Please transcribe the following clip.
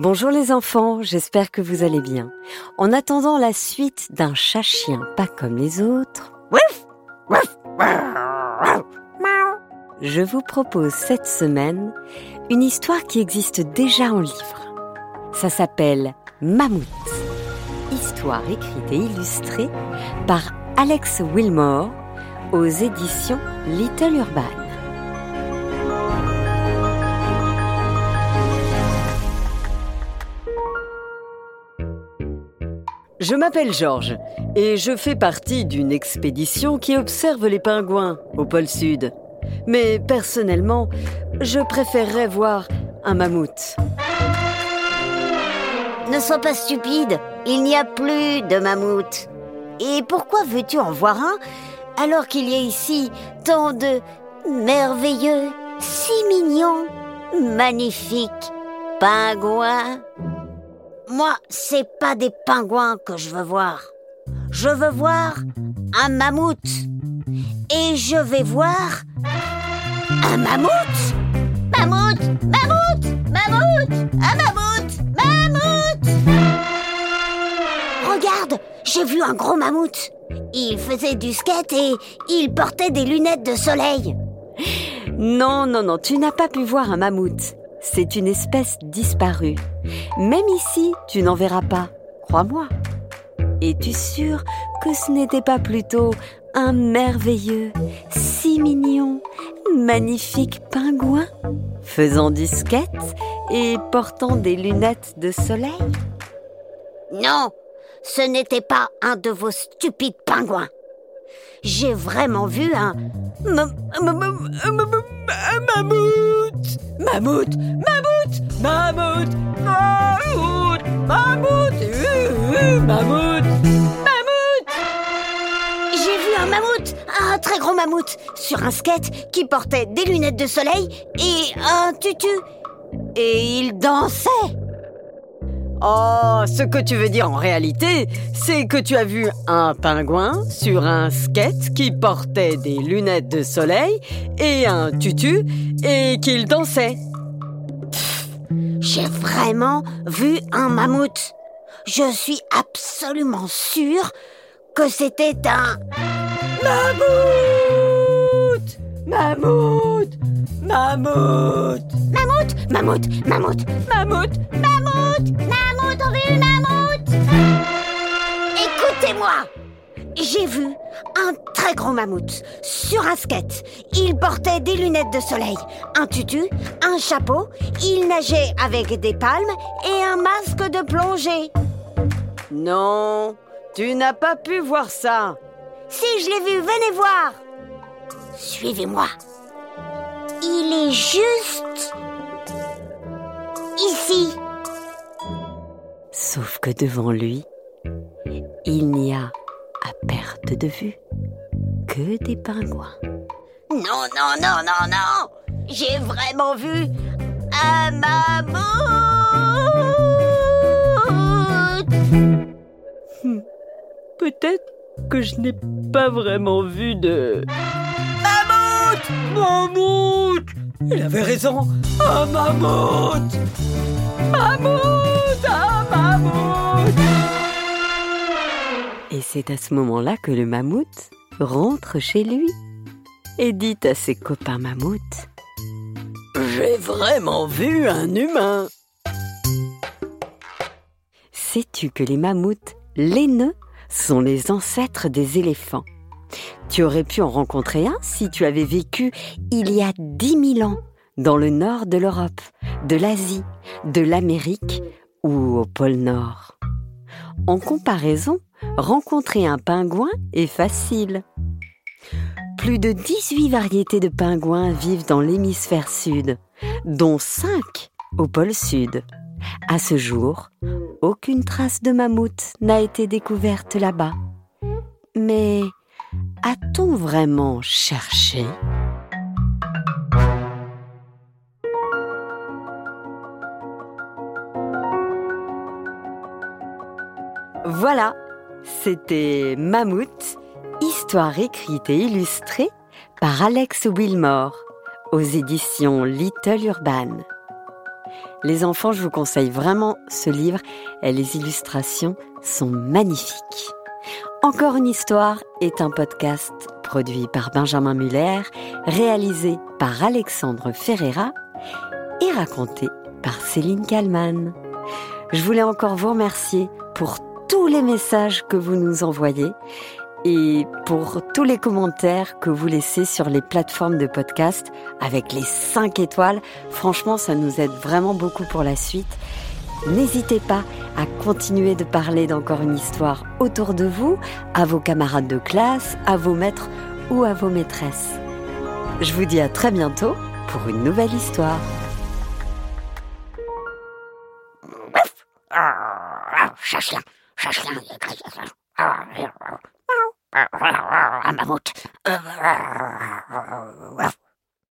Bonjour les enfants, j'espère que vous allez bien. En attendant la suite d'un chat-chien pas comme les autres, je vous propose cette semaine une histoire qui existe déjà en livre. Ça s'appelle Mammouth. Histoire écrite et illustrée par Alex Wilmore aux éditions Little Urban. Je m'appelle Georges et je fais partie d'une expédition qui observe les pingouins au pôle Sud. Mais personnellement, je préférerais voir un mammouth. Ne sois pas stupide, il n'y a plus de mammouth. Et pourquoi veux-tu en voir un alors qu'il y a ici tant de merveilleux, si mignons, magnifiques pingouins? Moi, c'est pas des pingouins que je veux voir. Je veux voir un mammouth. Et je vais voir un mammouth. Mammouth, mammouth, mammouth, un mammouth, mammouth. Regarde, j'ai vu un gros mammouth. Il faisait du skate et il portait des lunettes de soleil. Non, non, non, tu n'as pas pu voir un mammouth. C'est une espèce disparue. Même ici, tu n'en verras pas, crois-moi. Es-tu sûr que ce n'était pas plutôt un merveilleux, si mignon, magnifique pingouin, faisant du et portant des lunettes de soleil? Non, ce n'était pas un de vos stupides pingouins. J'ai vraiment vu un... Mammouth Mammouth Mammouth Mammouth Mammouth Mammouth Mammouth Mammouth J'ai vu un mammouth, un très gros mammouth, sur un skate qui portait des lunettes de soleil et un tutu. Et il dansait. Oh, ce que tu veux dire en réalité, c'est que tu as vu un pingouin sur un skate qui portait des lunettes de soleil et un tutu et qu'il dansait. J'ai vraiment vu un mammouth. Je suis absolument sûre que c'était un mammouth. Mammouth. Mammouth. Mammouth. Mammouth. Mammouth. Mammouth. Mammouth. Mammouth. On veut une mammouth. Écoutez-moi. J'ai vu un très gros mammouth sur un skate. Il portait des lunettes de soleil, un tutu, un chapeau. Il nageait avec des palmes et un masque de plongée. Non, tu n'as pas pu voir ça. Si je l'ai vu, venez voir. Suivez-moi. Il est juste Sauf que devant lui, il n'y a à perte de vue que des pingouins. Non, non, non, non, non J'ai vraiment vu un mammouth hmm. Peut-être que je n'ai pas vraiment vu de... Mammouth Mammouth Il avait raison. Un mammouth. Mammouth Un mammouth. Et c'est à ce moment-là que le mammouth rentre chez lui et dit à ses copains mammouths J'ai vraiment vu un humain Sais-tu que les mammouths laineux sont les ancêtres des éléphants? Tu aurais pu en rencontrer un si tu avais vécu il y a dix mille ans dans le nord de l'Europe, de l'Asie, de l'Amérique ou au pôle Nord. En comparaison, rencontrer un pingouin est facile. Plus de 18 variétés de pingouins vivent dans l'hémisphère sud, dont 5 au pôle sud. À ce jour, aucune trace de mammouth n'a été découverte là-bas. Mais a-t-on vraiment cherché? Voilà, c'était Mammouth, histoire écrite et illustrée par Alex Wilmore aux éditions Little Urban. Les enfants, je vous conseille vraiment ce livre et les illustrations sont magnifiques. Encore une histoire est un podcast produit par Benjamin Muller, réalisé par Alexandre Ferreira et raconté par Céline Kallmann. Je voulais encore vous remercier pour tous les messages que vous nous envoyez et pour tous les commentaires que vous laissez sur les plateformes de podcast avec les 5 étoiles. Franchement, ça nous aide vraiment beaucoup pour la suite. N'hésitez pas à continuer de parler d'encore une histoire autour de vous, à vos camarades de classe, à vos maîtres ou à vos maîtresses. Je vous dis à très bientôt pour une nouvelle histoire. Mammouth.